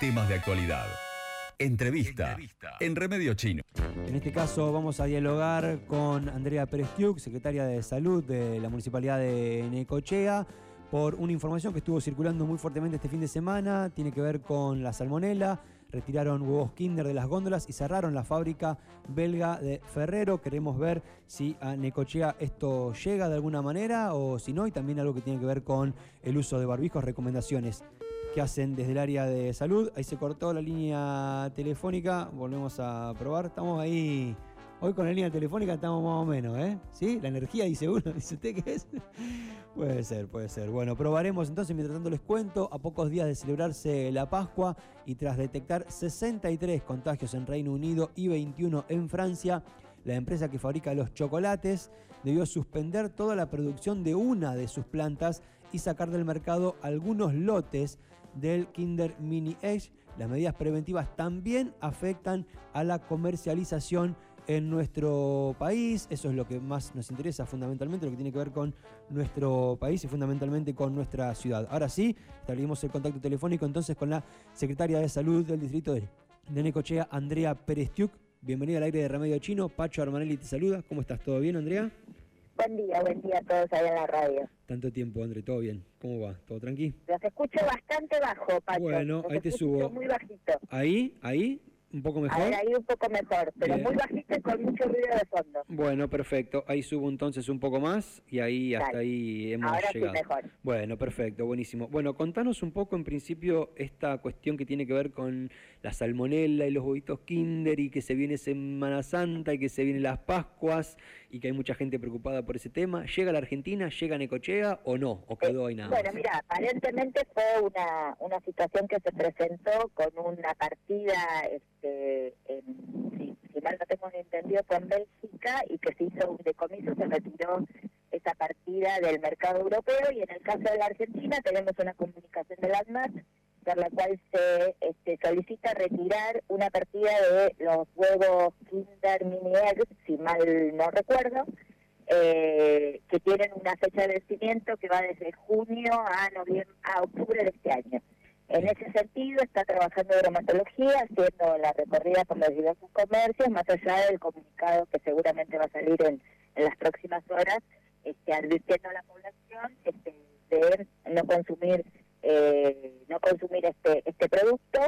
temas de actualidad. Entrevista, en Remedio Chino. En este caso vamos a dialogar con Andrea Pérez secretaria de Salud de la Municipalidad de Necochea, por una información que estuvo circulando muy fuertemente este fin de semana, tiene que ver con la salmonela. Retiraron huevos Kinder de las góndolas y cerraron la fábrica belga de Ferrero. Queremos ver si a Necochea esto llega de alguna manera o si no, y también algo que tiene que ver con el uso de barbijos, recomendaciones que hacen desde el área de salud. Ahí se cortó la línea telefónica, volvemos a probar. Estamos ahí. Hoy con la línea telefónica estamos más o menos, ¿eh? ¿Sí? La energía dice uno, dice usted que es. puede ser, puede ser. Bueno, probaremos entonces, mientras tanto les cuento, a pocos días de celebrarse la Pascua y tras detectar 63 contagios en Reino Unido y 21 en Francia, la empresa que fabrica los chocolates debió suspender toda la producción de una de sus plantas y sacar del mercado algunos lotes del Kinder Mini Edge. Las medidas preventivas también afectan a la comercialización en nuestro país. Eso es lo que más nos interesa fundamentalmente, lo que tiene que ver con nuestro país y fundamentalmente con nuestra ciudad. Ahora sí, establecimos el contacto telefónico entonces con la secretaria de Salud del distrito de, Necochea, Andrea Perestiuk. Bienvenida al aire de Remedio Chino. Pacho Armanelli te saluda. ¿Cómo estás? ¿Todo bien, Andrea? Buen día, buen día a todos ahí en la radio. Tanto tiempo, André, ¿todo bien? ¿Cómo va? ¿Todo tranquilo? Los escucho bastante bajo, Pacho. Bueno, ahí te subo. Muy bajito. ¿Ahí? ¿Ahí? ¿Un poco mejor? Ahí, ahí un poco mejor, pero muy bajito y con mucho ruido de fondo. Bueno, perfecto. Ahí subo entonces un poco más y ahí hasta ahí hemos Ahora llegado. Sí mejor. Bueno, perfecto, buenísimo. Bueno, contanos un poco en principio esta cuestión que tiene que ver con la salmonella y los huevitos Kinder y que se viene Semana Santa y que se vienen las Pascuas y que hay mucha gente preocupada por ese tema. ¿Llega a la Argentina? ¿Llega a Necochea o no? ¿O quedó ahí nada? Bueno, mira, aparentemente fue una, una situación que se presentó con una partida este, si, mal no tengo entendido, en Bélgica y que se hizo un decomiso, se retiró esa partida del mercado europeo y en el caso de la Argentina tenemos una comunicación de las MAT por la cual se este, solicita retirar una partida de los huevos Kinder Mini Eggs, si mal no recuerdo, eh, que tienen una fecha de vencimiento que va desde junio a noviembre a octubre de este año. En ese sentido, está trabajando bromatología, haciendo la recorrida por los diversos comercios, más allá del comunicado que seguramente va a salir en, las próximas horas, este, advirtiendo a la población este, de no consumir eh, no consumir este este producto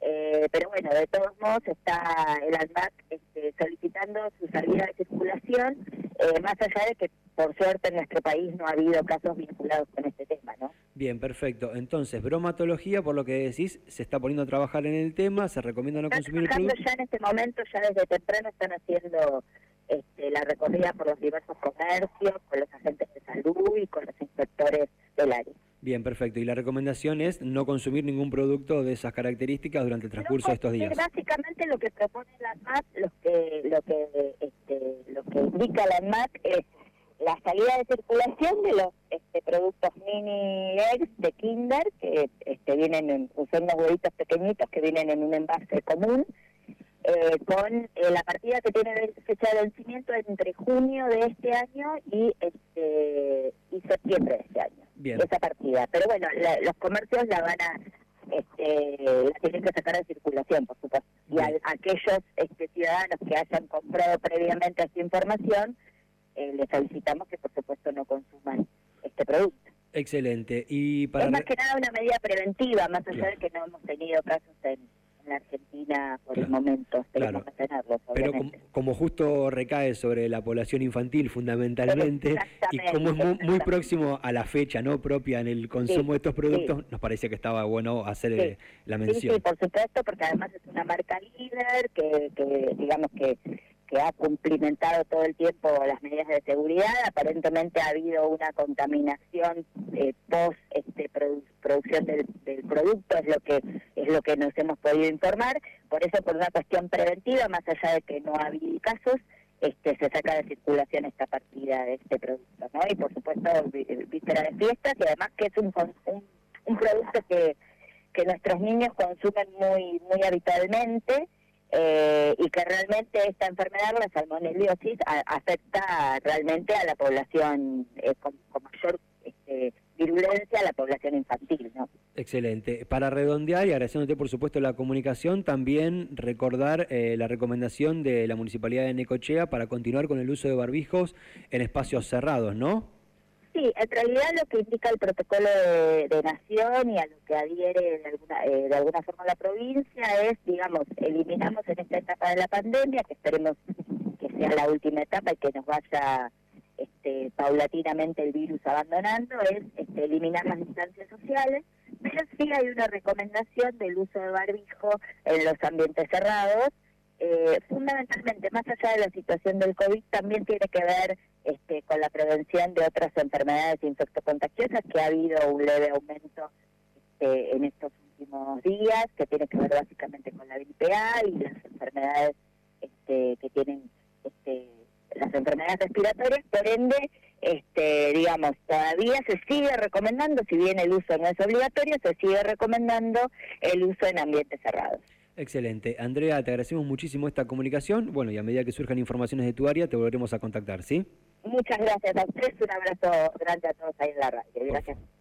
eh, pero bueno, de todos modos está el ANMAC este, solicitando su salida de circulación, eh, más allá de que por suerte en nuestro país no ha habido casos vinculados con este tema, ¿no? Bien, perfecto. Entonces, bromatología, por lo que decís, se está poniendo a trabajar en el tema, se recomienda no consumir el producto. ya en este momento, ya desde temprano están haciendo este, la recorrida por los diversos comercios, con los agentes de salud y con los inspectores del área. Bien, perfecto. Y la recomendación es no consumir ningún producto de esas características durante el transcurso de estos días. Básicamente lo que propone la MAC, lo que, lo que, este, lo que indica la MAC es la salida de circulación de los este, productos mini eggs de Kinder que este, vienen en, son unos huevitos pequeñitos que vienen en un envase común eh, con eh, la partida que tiene fecha de vencimiento entre junio de este año y este y septiembre de este año. Bien. Esa partida. Pero bueno, los comercios la van a este, la tienen que sacar de circulación, por supuesto. Y a, aquellos este, ciudadanos que hayan comprado previamente esta información, eh, les solicitamos que por supuesto no consuman este producto. Excelente. Y para es más que nada una medida preventiva, más allá de que no hemos tenido casos en la Argentina por el momento. Claro. Pero como, justo recae sobre la población infantil fundamentalmente y como es muy, próximo a la fecha no propia en el consumo de estos productos, nos parecía que estaba bueno hacer eh, la mención. Sí, por supuesto, porque además es una marca líder que, que digamos que que ha cumplimentado todo el tiempo las medidas de seguridad. Aparentemente ha habido una contaminación eh, post este, producción del, producto, es lo que es lo que nos hemos podido informar. Por eso, por una cuestión preventiva, más allá de que no ha habido casos, este, se saca de circulación esta partida de este producto, ¿no? Y por supuesto, víspera de fiestas y además que es un, un, un producto que que nuestros niños consumen muy muy habitualmente eh, y que realmente esta enfermedad, la salmoneliosis, afecta realmente a la población eh, con, mayor este, virulencia a la población infantil, ¿no? Excelente. Para redondear y agradeciéndote por supuesto la comunicación, también recordar eh, la recomendación de la Municipalidad de Necochea para continuar con el uso de barbijos en espacios cerrados, ¿no? Sí, en realidad lo que indica el protocolo de, nación y a lo que adhiere de alguna, eh, de alguna forma la provincia es, digamos, eliminamos en esta etapa de la pandemia, que esperemos que sea la última etapa y que nos vaya este, paulatinamente el virus abandonando, es este, eliminar las distancias sociales, pero sí hay una recomendación del uso de barbijo en los ambientes cerrados, eh, fundamentalmente, más allá de la situación del COVID, también tiene que ver este, con la prevención de otras enfermedades infectocontagiosas, que ha habido un leve aumento este, en estos últimos días, que tiene que ver básicamente con la gripe y las enfermedades este, que tienen este, las enfermedades respiratorias, por ende, este, digamos, todavía se sigue recomendando, si bien el uso no es obligatorio, se sigue recomendando el uso en ambientes cerrados. Excelente. Andrea, te agradecemos muchísimo esta comunicación. Bueno, y a medida que surjan informaciones de tu área, te volveremos a contactar, ¿sí? Muchas gracias a ustedes. Un abrazo grande a todos ahí en la radio. Gracias.